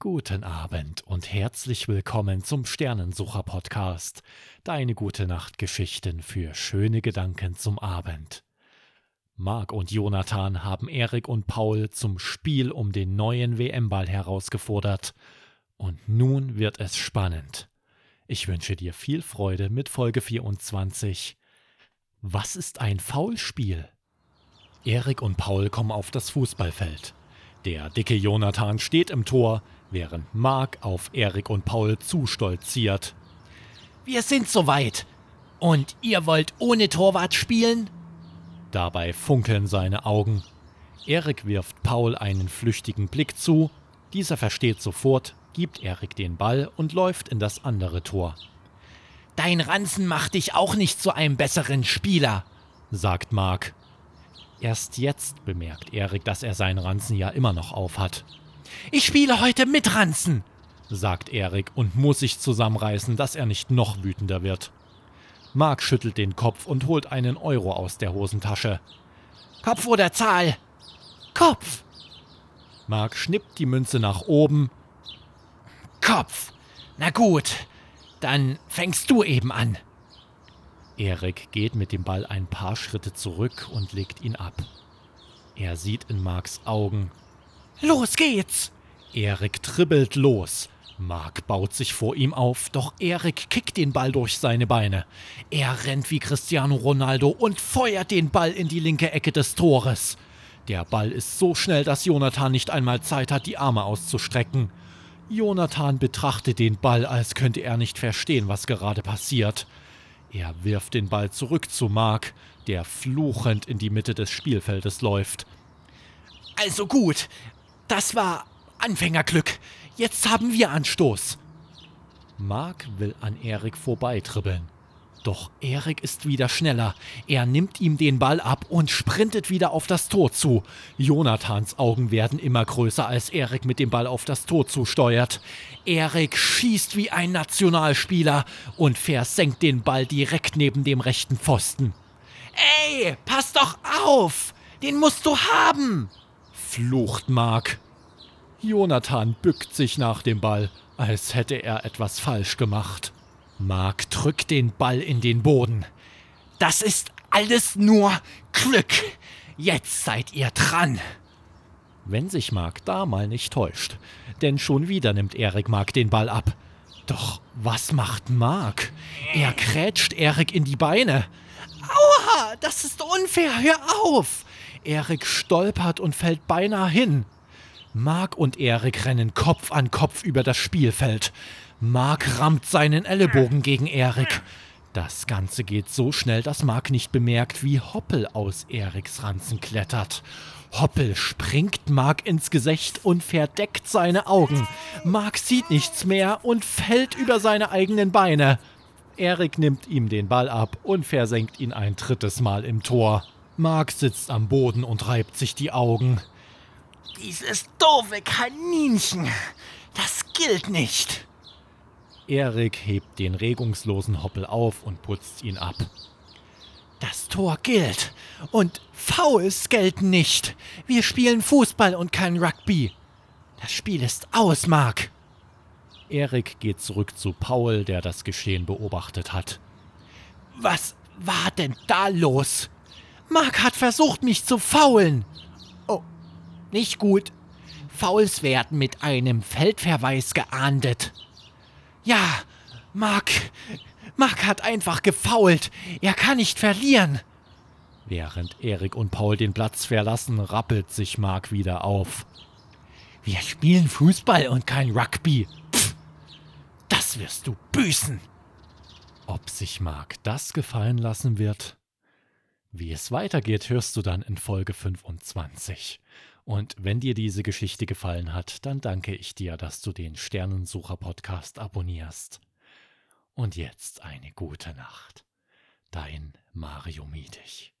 Guten Abend und herzlich willkommen zum Sternensucher Podcast. Deine gute Nacht Geschichten für schöne Gedanken zum Abend. Marc und Jonathan haben Erik und Paul zum Spiel um den neuen WM-Ball herausgefordert. Und nun wird es spannend. Ich wünsche dir viel Freude mit Folge 24. Was ist ein Foulspiel? Erik und Paul kommen auf das Fußballfeld. Der dicke Jonathan steht im Tor, während Mark auf Erik und Paul zustolziert. Wir sind soweit. Und ihr wollt ohne Torwart spielen? Dabei funkeln seine Augen. Erik wirft Paul einen flüchtigen Blick zu. Dieser versteht sofort, gibt Erik den Ball und läuft in das andere Tor. Dein Ranzen macht dich auch nicht zu einem besseren Spieler, sagt Mark. Erst jetzt bemerkt Erik, dass er seinen Ranzen ja immer noch aufhat. Ich spiele heute mit Ranzen, sagt Erik und muss sich zusammenreißen, dass er nicht noch wütender wird. Mark schüttelt den Kopf und holt einen Euro aus der Hosentasche. Kopf oder Zahl? Kopf! Mark schnippt die Münze nach oben. Kopf! Na gut, dann fängst du eben an. Erik geht mit dem Ball ein paar Schritte zurück und legt ihn ab. Er sieht in Marks Augen. Los geht's! Erik tribbelt los. Mark baut sich vor ihm auf, doch Erik kickt den Ball durch seine Beine. Er rennt wie Cristiano Ronaldo und feuert den Ball in die linke Ecke des Tores. Der Ball ist so schnell, dass Jonathan nicht einmal Zeit hat, die Arme auszustrecken. Jonathan betrachtet den Ball, als könnte er nicht verstehen, was gerade passiert. Er wirft den Ball zurück zu Mark, der fluchend in die Mitte des Spielfeldes läuft. Also gut, das war Anfängerglück. Jetzt haben wir Anstoß. Mark will an Erik vorbeitribbeln. Doch Erik ist wieder schneller. Er nimmt ihm den Ball ab und sprintet wieder auf das Tor zu. Jonathans Augen werden immer größer, als Erik mit dem Ball auf das Tor zusteuert. Erik schießt wie ein Nationalspieler und versenkt den Ball direkt neben dem rechten Pfosten. Ey, pass doch auf! Den musst du haben! flucht Mark. Jonathan bückt sich nach dem Ball, als hätte er etwas falsch gemacht. Mark drückt den Ball in den Boden. Das ist alles nur Glück. Jetzt seid ihr dran. Wenn sich Mark da mal nicht täuscht. Denn schon wieder nimmt Erik Mark den Ball ab. Doch was macht Mark? Er krätscht Erik in die Beine. Aua, das ist unfair, hör auf! Erik stolpert und fällt beinahe hin. Mark und Erik rennen Kopf an Kopf über das Spielfeld. Mark rammt seinen Ellenbogen gegen Erik. Das Ganze geht so schnell, dass Mark nicht bemerkt, wie Hoppel aus Eriks Ranzen klettert. Hoppel springt Mark ins Gesicht und verdeckt seine Augen. Mark sieht nichts mehr und fällt über seine eigenen Beine. Erik nimmt ihm den Ball ab und versenkt ihn ein drittes Mal im Tor. Mark sitzt am Boden und reibt sich die Augen. Dieses doofe Kaninchen. Das gilt nicht. Erik hebt den regungslosen Hoppel auf und putzt ihn ab. Das Tor gilt. Und Fouls gelten nicht. Wir spielen Fußball und kein Rugby. Das Spiel ist aus, Mark. Erik geht zurück zu Paul, der das Geschehen beobachtet hat. Was war denn da los? Mark hat versucht, mich zu faulen. Oh, nicht gut. Fouls werden mit einem Feldverweis geahndet. Ja, Mark. Mark hat einfach gefault. Er kann nicht verlieren. Während Erik und Paul den Platz verlassen, rappelt sich Mark wieder auf. Wir spielen Fußball und kein Rugby. Pff, das wirst du büßen. Ob sich Mark das gefallen lassen wird? Wie es weitergeht, hörst du dann in Folge 25. Und wenn dir diese Geschichte gefallen hat, dann danke ich dir, dass du den Sternensucher-Podcast abonnierst. Und jetzt eine gute Nacht. Dein Mario Miedich.